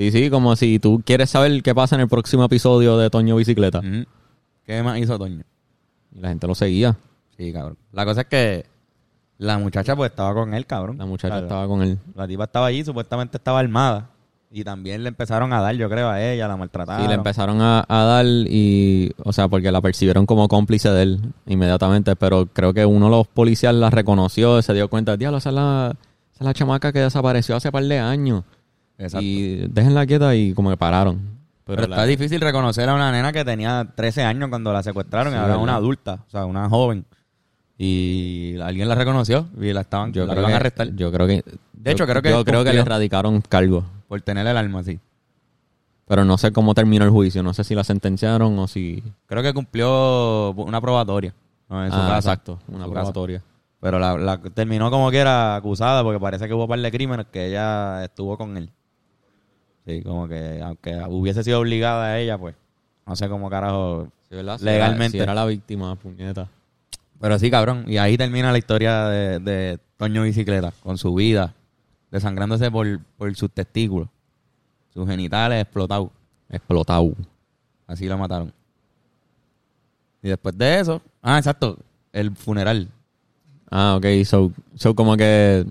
Sí, sí, como si tú quieres saber qué pasa en el próximo episodio de Toño Bicicleta. ¿Qué más hizo Toño? Y la gente lo seguía. Sí, cabrón. La cosa es que la muchacha pues estaba con él, cabrón. La muchacha Claro. estaba con él. La tipa estaba allí, supuestamente estaba armada. Y también le empezaron a dar, yo creo, a ella, la maltrataron. Sí, le empezaron a, a dar y, o sea, porque la percibieron como cómplice de él inmediatamente, pero creo que uno de los policías la reconoció y se dio cuenta, diablo, esa es la, esa es la chamaca que desapareció hace par de años. Exacto. Y déjenla quieta y como que pararon. Pero, está difícil reconocer a una nena que tenía 13 años cuando la secuestraron Sí, y ahora una adulta, o sea, una joven. Y alguien la reconoció y la estaban yo la creo que, a arrestar Yo creo que... De hecho, yo- creo que Yo creo que le erradicaron cargos. por tener el arma así. Pero no sé cómo terminó el juicio. No sé si la sentenciaron o si... Creo que cumplió una probatoria. ¿no? en su Ah, casa. exacto. Una su casa. probatoria. Pero la, la terminó como que era acusada porque parece que hubo un par de crímenes que ella estuvo con él. Sí, como que aunque hubiese sido obligada a ella, pues no sé cómo carajo Sí, ¿verdad? Si legalmente. era- si era la víctima, puñeta. Pero sí, cabrón. Y ahí termina la historia de, de Toño Bicicleta con su vida, desangrándose por, por sus testículos, sus genitales explotados. Explotado. Así lo mataron. Y después de eso, ah, exacto, el funeral. Ah, ok. So, so como que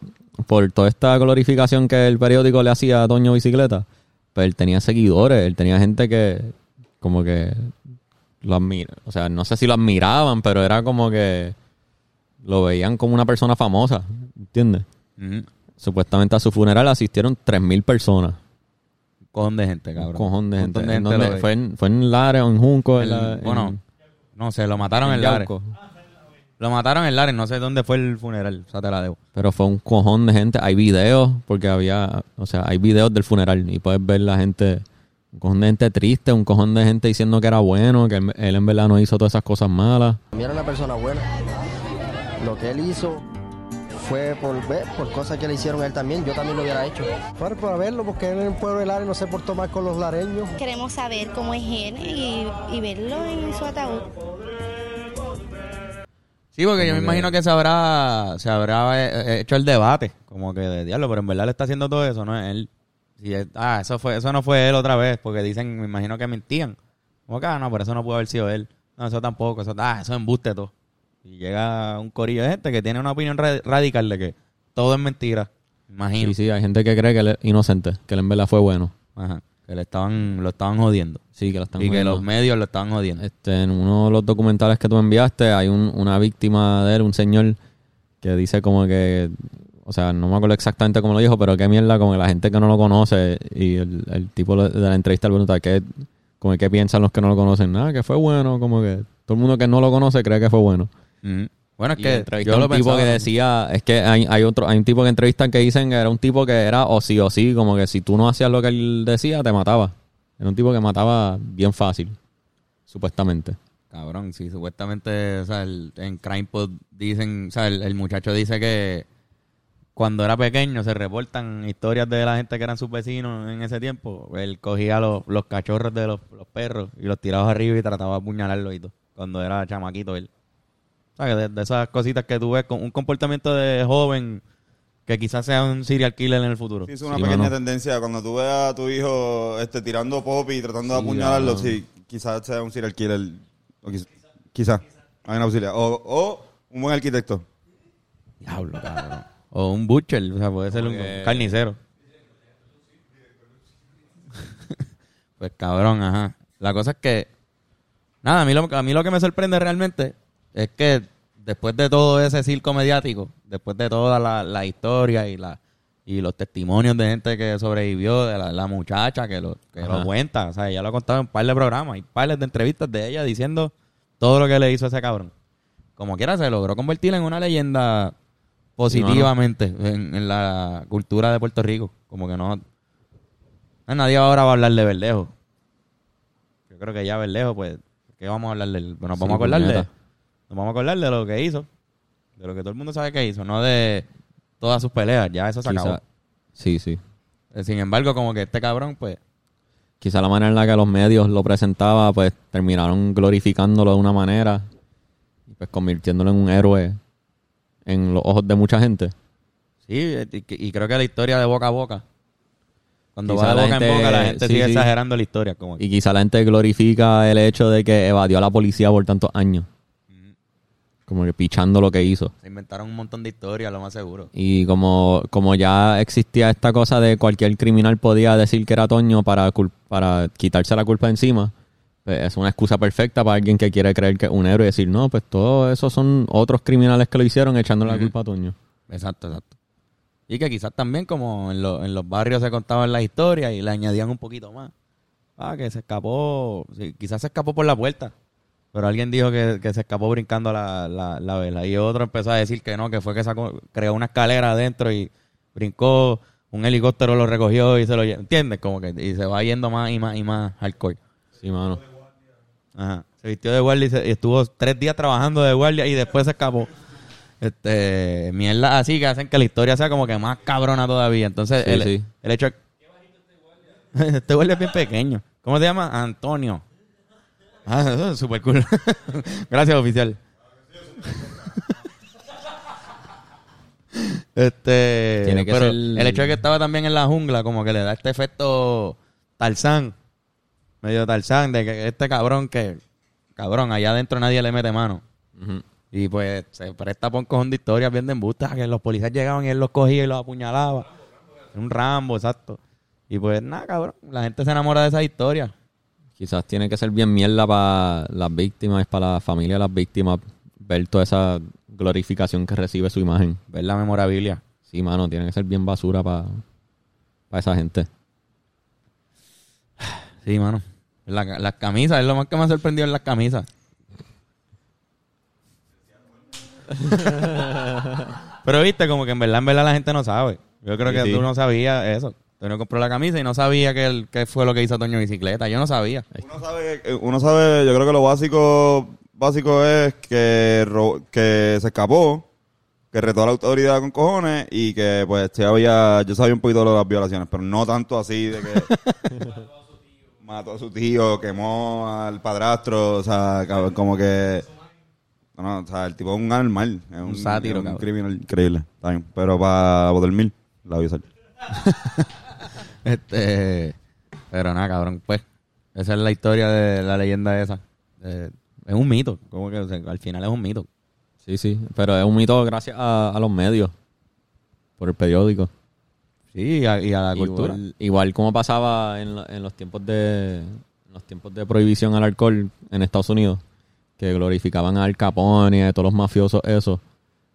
por toda esta glorificación que el periódico le hacía a Toño Bicicleta, pues él tenía seguidores, él tenía gente que como que lo admira. O sea, no sé si lo admiraban, pero era como que lo veían como una persona famosa, ¿entiendes? Supuestamente a su funeral asistieron 3.000 personas. Un cojón de gente, cabrón. Un cojón de Un gente. de. ¿Fue, en, ¿Fue en Lares o en Junco? en la- bueno, no sé, lo mataron en, en Lares. Lo mataron en Lares, no sé dónde fue el funeral, o sea, te la debo. Pero fue un cojón de gente. Hay videos, porque había, o sea, hay videos del funeral y puedes ver la gente, un cojón de gente triste, un cojón de gente diciendo que era bueno, que él, él en verdad no hizo todas esas cosas malas. mí era una persona buena. Lo que él hizo fue por ver, por cosas que le hicieron a él también, yo también lo hubiera hecho. Fue para verlo, porque él en el pueblo de Lares no se portó mal con los lareños. Queremos saber cómo es él y, y verlo en su ataúd. Sí, porque yo me que- imagino que se habrá, se habrá eh, hecho el debate, como que de diablo, pero en verdad le está haciendo todo eso, no es él. Si es- ah, eso fue, eso no fue él otra vez, porque dicen, me imagino que mentían. Como que, ah, no, pero eso no pudo haber sido él. No, eso tampoco, eso, ah, eso es embuste todo. Y llega un corillo de gente que tiene una opinión ra- radical de que todo es mentira. Imagino. Sí, sí, hay gente que cree que él es inocente, que él en verdad fue bueno. Ajá. Que le estaban, lo estaban jodiendo. Sí, que lo están y que jodiendo. los medios lo estaban jodiendo. Este, en uno de los documentales que tú me enviaste hay un- una víctima de él, un señor que dice como que, o sea, no me acuerdo exactamente cómo lo dijo, pero qué mierda como que la gente que no lo conoce y el, el tipo de la entrevista le pregunta qué, como que qué piensan los que no lo conocen, nada, que fue bueno, como que todo el mundo que no lo conoce cree que fue bueno. Ujú. Bueno, es que yo lo un tipo que decía, es que hay, hay otro, hay un tipo que entrevistan que dicen que era un tipo que era o sí o sí, como que si tú no hacías lo que él decía, te mataba. Era un tipo que mataba bien fácil, supuestamente. Cabrón, sí, supuestamente, o sea, el- en CrimePod dicen, o sea, el, el muchacho dice que cuando era pequeño se reportan historias de la gente que eran sus vecinos en ese tiempo. Él cogía los, los cachorros de los, los perros y los tiraba arriba y trataba de apuñalarlos y todo, cuando era chamaquito él. De, de esas cositas que tú ves con un comportamiento de joven que quizás sea un serial killer en el futuro. Sí, es una Sí, pequeña mano. tendencia. Cuando tú veas a tu hijo este, tirando pop y tratando de Sí, apuñalarlo, sí, quizás sea un serial killer. O quiz- quizás. Hay una posibilidad. O, o un buen arquitecto. Diablo, cabrón. O un butcher, o sea, puede ser un Porque- carnicero. pues cabrón, ajá. La cosa es que, nada, a mí, lo, a mí lo que me sorprende realmente es que después de todo ese circo mediático, después de toda la, la historia y la y los testimonios de gente que sobrevivió, de la, la muchacha que lo, que lo cuenta, o sea, ella lo ha contado en un par de programas, hay par de entrevistas de ella diciendo todo lo que le hizo a ese cabrón. Como quiera, se logró convertir en una leyenda positivamente en, en la cultura de Puerto Rico. Como que no. Nadie ahora va a hablar de Verdejo. Yo creo que ya Verdejo, pues, ¿qué vamos a hablar de él? Sí, vamos a acordar de. Nos vamos a acordar de lo que hizo. De lo que todo el mundo sabe que hizo, no de todas sus peleas. Ya eso se Quizá- acabó. Sí, sí. Eh, Sin embargo, como que este cabrón, pues, Quizá la manera en la que los medios lo presentaba, pues terminaron glorificándolo de una manera y pues convirtiéndolo en un héroe en los ojos de mucha gente. sí, y, y creo que la historia de boca a boca. Cuando Quizá va de la boca en gente- boca, la gente sí, sigue sí. exagerando la historia. Como que- Y quizá la gente glorifica el hecho de que evadió a la policía por tantos años. Como que pichando lo que hizo. Se inventaron un montón de historias, lo más seguro. Y como, como ya existía esta cosa de cualquier criminal podía decir que era Toño para, para quitarse la culpa encima, pues es una excusa perfecta para alguien que quiere creer que es un héroe y decir, no, pues todos esos son otros criminales que lo hicieron echando la Ujú. culpa a Toño. Exacto, exacto. Y que quizás también como en, lo- en los barrios se contaban las historias y le añadían un poquito más. Ah, que se escapó, sí, quizás se escapó por la puerta. Pero alguien dijo que, que se escapó brincando la, la, la vela. Y otro empezó a decir que no, que fue que sacó, creó una escalera adentro y brincó, un helicóptero lo recogió y se lo llevó. ¿Entiendes? Como que y se va yendo más y más y más hardcore. Sí, mano. Ajá. Se vistió de guardia y, se- y estuvo tres días trabajando de guardia y después se escapó. Este, mierda así que hacen que la historia sea como que más cabrona todavía. Entonces, Sí, el, sí. el hecho Este guardia es bien pequeño. ¿Cómo se llama? Antonio. Ah, eso es súper cool. Gracias, oficial. Este, Tiene que pero ser- el hecho de que estaba también en la jungla, como que le da este efecto Tarzán, medio Tarzán, de que este cabrón que, cabrón, allá adentro nadie le mete mano. Y pues se presta por un cojón de historias bien de embustas, que los policías llegaban y él los cogía y los apuñalaba. Un Rambo, exacto. Y pues nada, cabrón, la gente se enamora de esa historia. Quizás tiene que ser bien mierda para las víctimas, para la familia de las víctimas, ver toda esa glorificación que recibe su imagen. Ver la memorabilia. Sí, mano, tiene que ser bien basura para esa gente. Sí, mano. La- las camisas, es lo más que me ha sorprendido en las camisas. Pero viste, como que en verdad, en verdad la gente no sabe. Yo creo Sí, que sí. tú no sabías eso. Toño compró la camisa y no sabía que, el, que fue lo que hizo Toño Bicicleta. Yo no sabía. Uno sabe, eh, uno sabe, yo creo que lo básico básico es que, ro- que se escapó, que retó a la autoridad con cojones y que pues había, yo sabía un poquito de las violaciones, pero no tanto así de que mató a su tío, quemó al padrastro, o sea, cabrón, como que no, no, o sea, el tipo es un animal, es un, sátiro, es un cabrón. criminal increíble, pero para votar mil la voy a usar. Este, pero nada, cabrón, pues. Esa es la historia de la leyenda esa. Eh, es un mito. Como que o sea, al final es un mito. Sí, sí, pero es un mito gracias a, a los medios, por el periódico. Sí, y a, y a la cultura. Igual, como pasaba en, lo- en los tiempos de en los tiempos de prohibición al alcohol en Estados Unidos, que glorificaban Al Capone y a todos los mafiosos eso.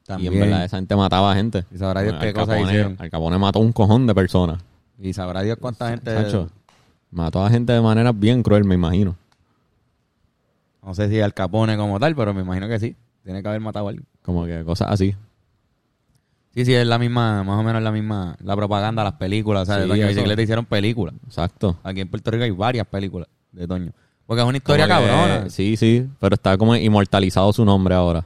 También. Y en verdad esa gente mataba a gente. Y sabrá Dios Al qué cosas Capone- hicieron. Al Capone mató un cojón de personas. Y sabrá Dios cuánta gente. Chacho, mató a gente de manera bien cruel, me imagino. No sé si Al Capone como tal, pero me imagino que sí. Tiene que haber matado a alguien. Como que cosas así. Sí, sí, es la misma, más o menos la misma, la propaganda, las películas. O sea, de Sí, Toño. Bicicleta hicieron películas. Exacto. Aquí en Puerto Rico hay varias películas de Toño. Porque es una historia Como que- cabrona. Sí, sí, pero está como inmortalizado su nombre ahora.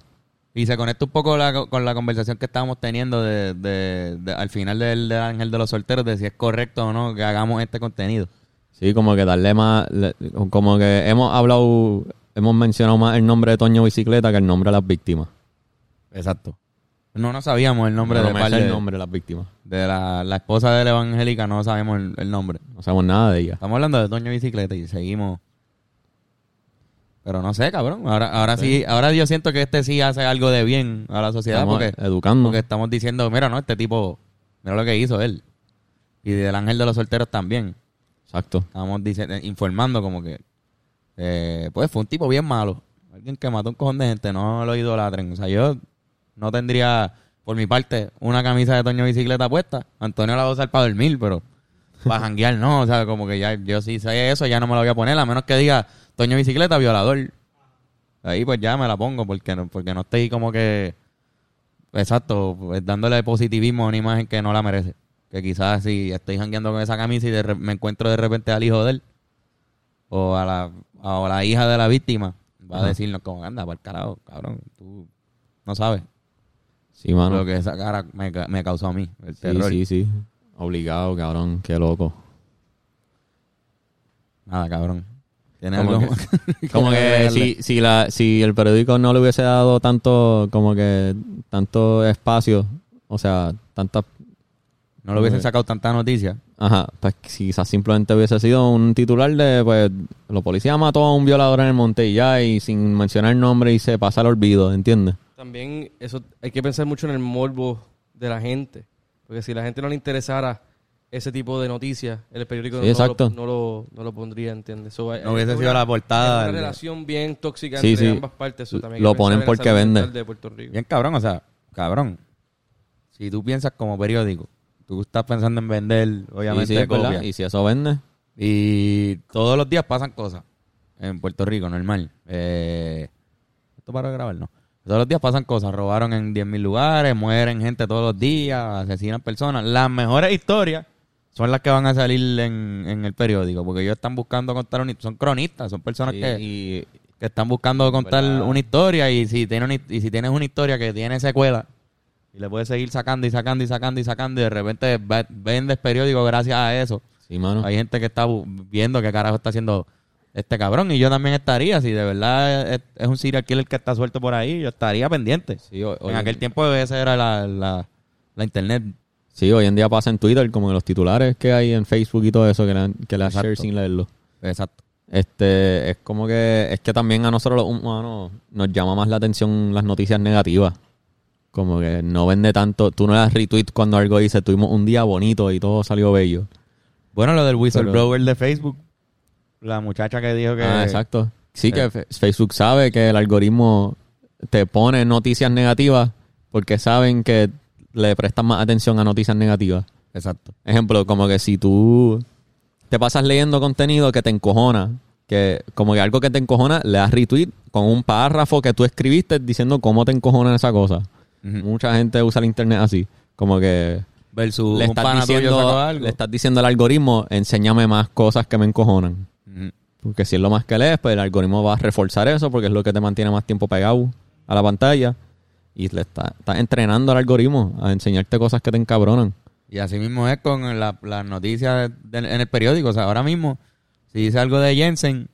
Y se conecta un poco la- con la conversación que estábamos teniendo de, de- de- al final del, del Ángel de los Solteros, de si es correcto o no que hagamos este contenido. Sí, como que darle más, como que hemos hablado, hemos mencionado más el nombre de Toño Bicicleta que el nombre de las víctimas. Exacto. No, no sabíamos el nombre No, de, no me par sé de, el nombre de las víctimas. de la, la esposa de la evangélica, no sabemos el, el nombre. No sabemos nada de ella. Estamos hablando de Toño Bicicleta y seguimos. Pero no sé, cabrón. Ahora, ahora sí. ahora yo siento que este sí hace algo de bien a la sociedad Estamos porque, educando. porque estamos diciendo, mira, no, este tipo, mira lo que hizo él. Y del ángel de los solteros también. Exacto. Estamos diciendo, informando como que, eh, pues fue un tipo bien malo. Alguien que mató un cojón de gente, no lo idolatren. O sea, yo no tendría, por mi parte, una camisa de Toño Bicicleta puesta. Antonio la va a usar para dormir, pero para janguear no. O sea, como que ya yo sí sé eso, ya no me la voy a poner, a menos que diga Toño Bicicleta, violador. Ahí pues ya me la pongo, porque no, porque no estoy como que, exacto, pues, dándole positivismo a una imagen que no la merece. Que quizás si estoy jangueando con esa camisa y de re- me encuentro de repente al hijo de él, o a la, o a la hija de la víctima, va a decirnos como, anda, para el carajo, cabrón, tú no sabes Sí, mano. lo que esa cara me, me causó a mí, el Sí, terror. sí, sí. Obligado, cabrón. Qué loco. Nada, cabrón. ¿Tienes Como que-? Como que si, si, la, si el periódico no le hubiese dado tanto, como que, tanto espacio, o sea, tantas... No le hubiesen sacado tanta noticia. Ajá, pues quizás simplemente hubiese sido un titular de, pues, los policías mató a un violador en el monte y ya, y sin mencionar el nombre y se pasa al olvido, ¿entiendes? También eso hay que pensar mucho en el morbo de la gente. Porque si la gente no le interesara ese tipo de noticias, el periódico Sí, no, exacto. Lo, no, lo, no lo pondría, ¿entiendes? So, No hubiese sido la portada del- Una relación bien tóxica Sí, entre sí. ambas partes. también Lo ponen porque salud vende. mental de Puerto Rico. Bien cabrón, o sea, cabrón. Si tú piensas como periódico, tú estás pensando en vender, obviamente, Sí, sí, es verdad. copias. Y si eso vende, Y todos los días pasan cosas en Puerto Rico, normal. Eh, ¿Esto para grabar? No. Todos los días pasan cosas. Robaron en 10.000 lugares, mueren gente todos los días, asesinan personas. Las mejores historias son las que van a salir en, en el periódico, porque ellos están buscando contar una Son cronistas, son personas Sí, que, y- que están buscando contar verdad. una historia y si, tiene una- y si tienes una historia que tiene secuela y le puedes seguir sacando y sacando y sacando y sacando y de repente ve- vendes periódico gracias a eso. sí, mano. Hay gente que está viendo qué carajo está haciendo este cabrón. Y yo también estaría, si de verdad es, es un serial killer que está suelto por ahí, yo estaría pendiente. Sí, en aquel tiempo esa era la, la, la internet. Sí, hoy en día pasa en Twitter, como en los titulares que hay en Facebook y todo eso, que dan- que Exacto. share sin leerlo. Exacto. Este, es como que, es que también a nosotros los humanos nos llama más la atención las noticias negativas. Como que no vende tanto, tú no le das retweet cuando algo dice, tuvimos un día bonito y todo salió bello. Bueno, lo del whistleblower de Facebook. La muchacha que dijo que... Ah, exacto. Sí, Eh. que Fe- Facebook sabe que el algoritmo te pone noticias negativas porque saben que le prestan más atención a noticias negativas. Exacto. Ejemplo, como que si tú te pasas leyendo contenido que te encojona, que como que algo que te encojona, le das retweet con un párrafo que tú escribiste diciendo cómo te encojona esa cosa. Mucha gente usa el internet así, como que Versus le estás, diciendo, algo. le estás diciendo al algoritmo, enséñame más cosas que me encojonan. Porque si es lo más que lees, pues el algoritmo va a reforzar eso porque es lo que te mantiene más tiempo pegado a la pantalla. Y le está, estás entrenando al algoritmo a enseñarte cosas que te encabronan. Y así mismo es con la- las noticias en el periódico. O sea, ahora mismo, si dice algo de Jensen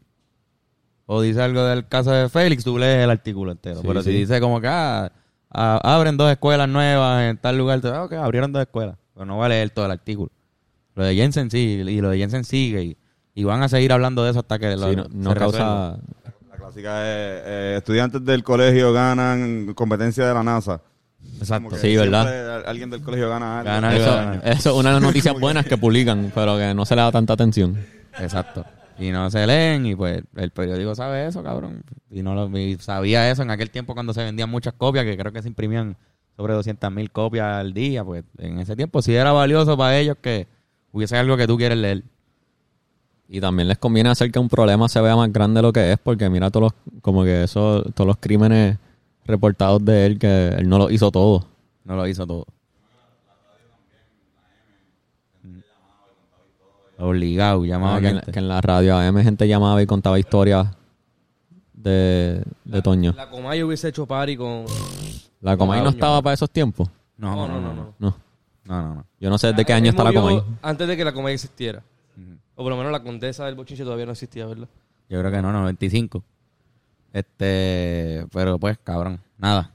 o dice algo del caso de Félix, tú lees el artículo entero. Sí, Pero si dice como que ah, ah, abren dos escuelas nuevas en tal lugar, tú, ah, ok, abrieron dos escuelas. Pero no va a leer todo el artículo. Lo de Jensen sí, y lo de Jensen sigue. Y, y van a seguir hablando de eso hasta que lo, Sí, no, no se causa... resuelva. Clásica es, eh, estudiantes del colegio ganan competencia de la NASA. Exacto. Sí, ¿verdad? Alguien del colegio gana algo. Gana Eso, es una de las noticias buenas que publican, pero que no se le da tanta atención. Exacto. Y no se leen y pues el periódico sabe eso, cabrón. Y no lo y sabía eso en aquel tiempo cuando se vendían muchas copias, que creo que se imprimían sobre 200 mil copias al día. Pues en ese tiempo sí era valioso para ellos que hubiese algo que tú quieres leer. Y también les conviene hacer que un problema se vea más grande de lo que es, porque mira todos los, como que eso, todos los crímenes reportados de él, que él no lo hizo todo. No lo hizo todo. Obligado, llamado Ah, que, en, gente. que en la radio AM gente llamaba y contaba historias de, de Toño. La Comay hubiese hecho party con... La Comay no estaba para esos tiempos. No, no, no, no. no. No. No, no, no. Yo no sé de qué año está la Comay. Antes de que la Comay existiera. O por lo menos la condesa del bochinche todavía no existía, ¿verdad? Yo creo que no, 95. Este, pero pues, cabrón, nada.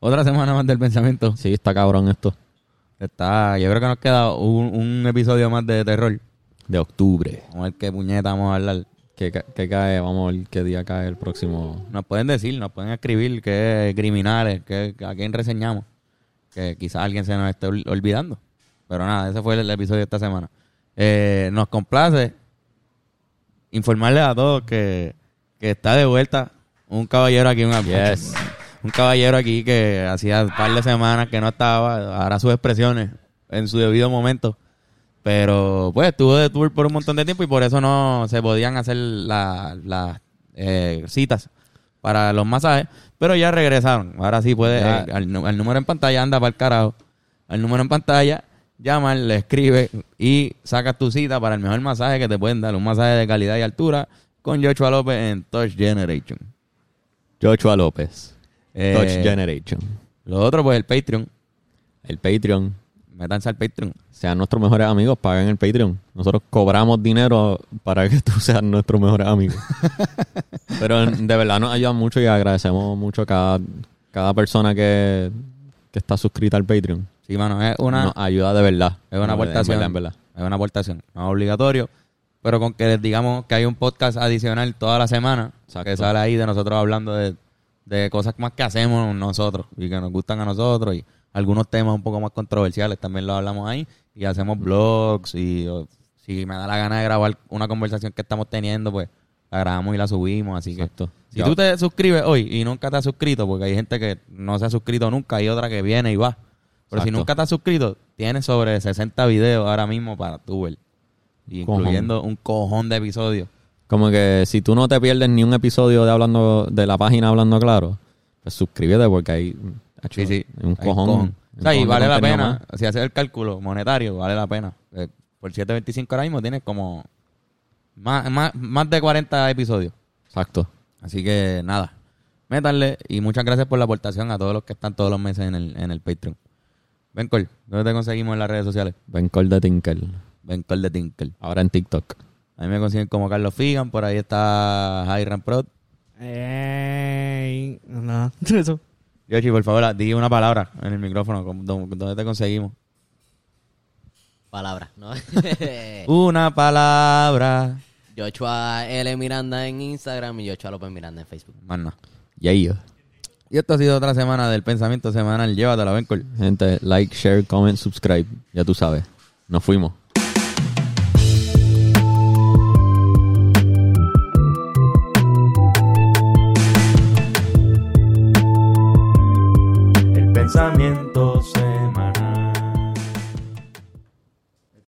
Otra semana más del pensamiento. Sí, está cabrón esto. Está, yo creo que nos queda un, un episodio más de terror. De octubre. Vamos a ver qué puñeta vamos a hablar. ¿Qué, qué cae? Vamos a ver qué día cae el próximo. Nos pueden decir, nos pueden escribir qué criminales, qué, a quién reseñamos. Que quizás alguien se nos esté ol- olvidando. Pero nada, ese fue el, episodio de esta semana. Eh, nos complace informarles a todos que, que está de vuelta un caballero aquí, un, Yes. un caballero aquí que hacía un par de semanas que no estaba, ahora sus expresiones en su debido momento. Pero pues estuvo de tour por un montón de tiempo y por eso no se podían hacer la- las eh, citas para los masajes. Pero ya regresaron. Ahora sí puede, al número en pantalla anda para el carajo. Al número en pantalla, llama, le escribe y sacas tu cita para el mejor masaje que te pueden dar. Un masaje de calidad y altura con Joshua López en Touch Generation. Joshua López. Eh, Touch Generation. Lo otro, pues el Patreon. El Patreon. Métanse al Patreon. Sean nuestros mejores amigos, paguen el Patreon. Nosotros cobramos dinero para que tú seas nuestro mejor amigo. Pero de verdad nos ayuda mucho y agradecemos mucho a cada, cada persona que, que está suscrita al Patreon. Sí, mano, es una, Nos ayuda de verdad. es una No, aportación. En verdad, en verdad. Es una aportación. No es obligatorio. Pero con que les digamos que hay un podcast adicional toda la semana. Exacto. Que sale ahí de nosotros hablando de de cosas más que hacemos nosotros y que nos gustan a nosotros y algunos temas un poco más controversiales también los hablamos ahí y hacemos blogs y o, si me da la gana de grabar una conversación que estamos teniendo, pues la grabamos y la subimos, así que Exacto. si Ya. tú te suscribes hoy y nunca te has suscrito, porque hay gente que no se ha suscrito nunca, hay otra que viene y va. Pero si nunca te has suscrito, tienes sobre 60 videos ahora mismo para tú ver. Cojón. incluyendo un cojón de episodios. Como que si tú no te pierdes ni un episodio de hablando de la página Hablando Claro, pues suscríbete porque hay, Sí, sí. hay un Hay cojón. cojón. un O sea, y cojón vale la pena. más. Si haces el cálculo monetario, vale la pena. Eh, por 7.25 ahora mismo tienes como más, más, más de 40 episodios. Exacto. Así que nada, métanle y muchas gracias por la aportación a todos los que están todos los meses en el, en el Patreon. Bencol, ¿dónde te conseguimos en las redes sociales? Bencol de Tinkel. Bencol de Tinkel. Ahora en TikTok. A mí me consiguen como Carlos Figan, por ahí está Hiram Prod. Ey, nada, eso. Yoshi, por favor, di una palabra en el micrófono, ¿cómo- ¿dónde te conseguimos? Palabra, ¿no? Una palabra. Joshua L. Miranda en Instagram y Joshua López Miranda en Facebook. Más nada. Yeah. Y esto ha sido otra semana del pensamiento semanal. Llévatela, Bencol. Gente, like, share, comment, subscribe. Ya tú sabes. Nos fuimos.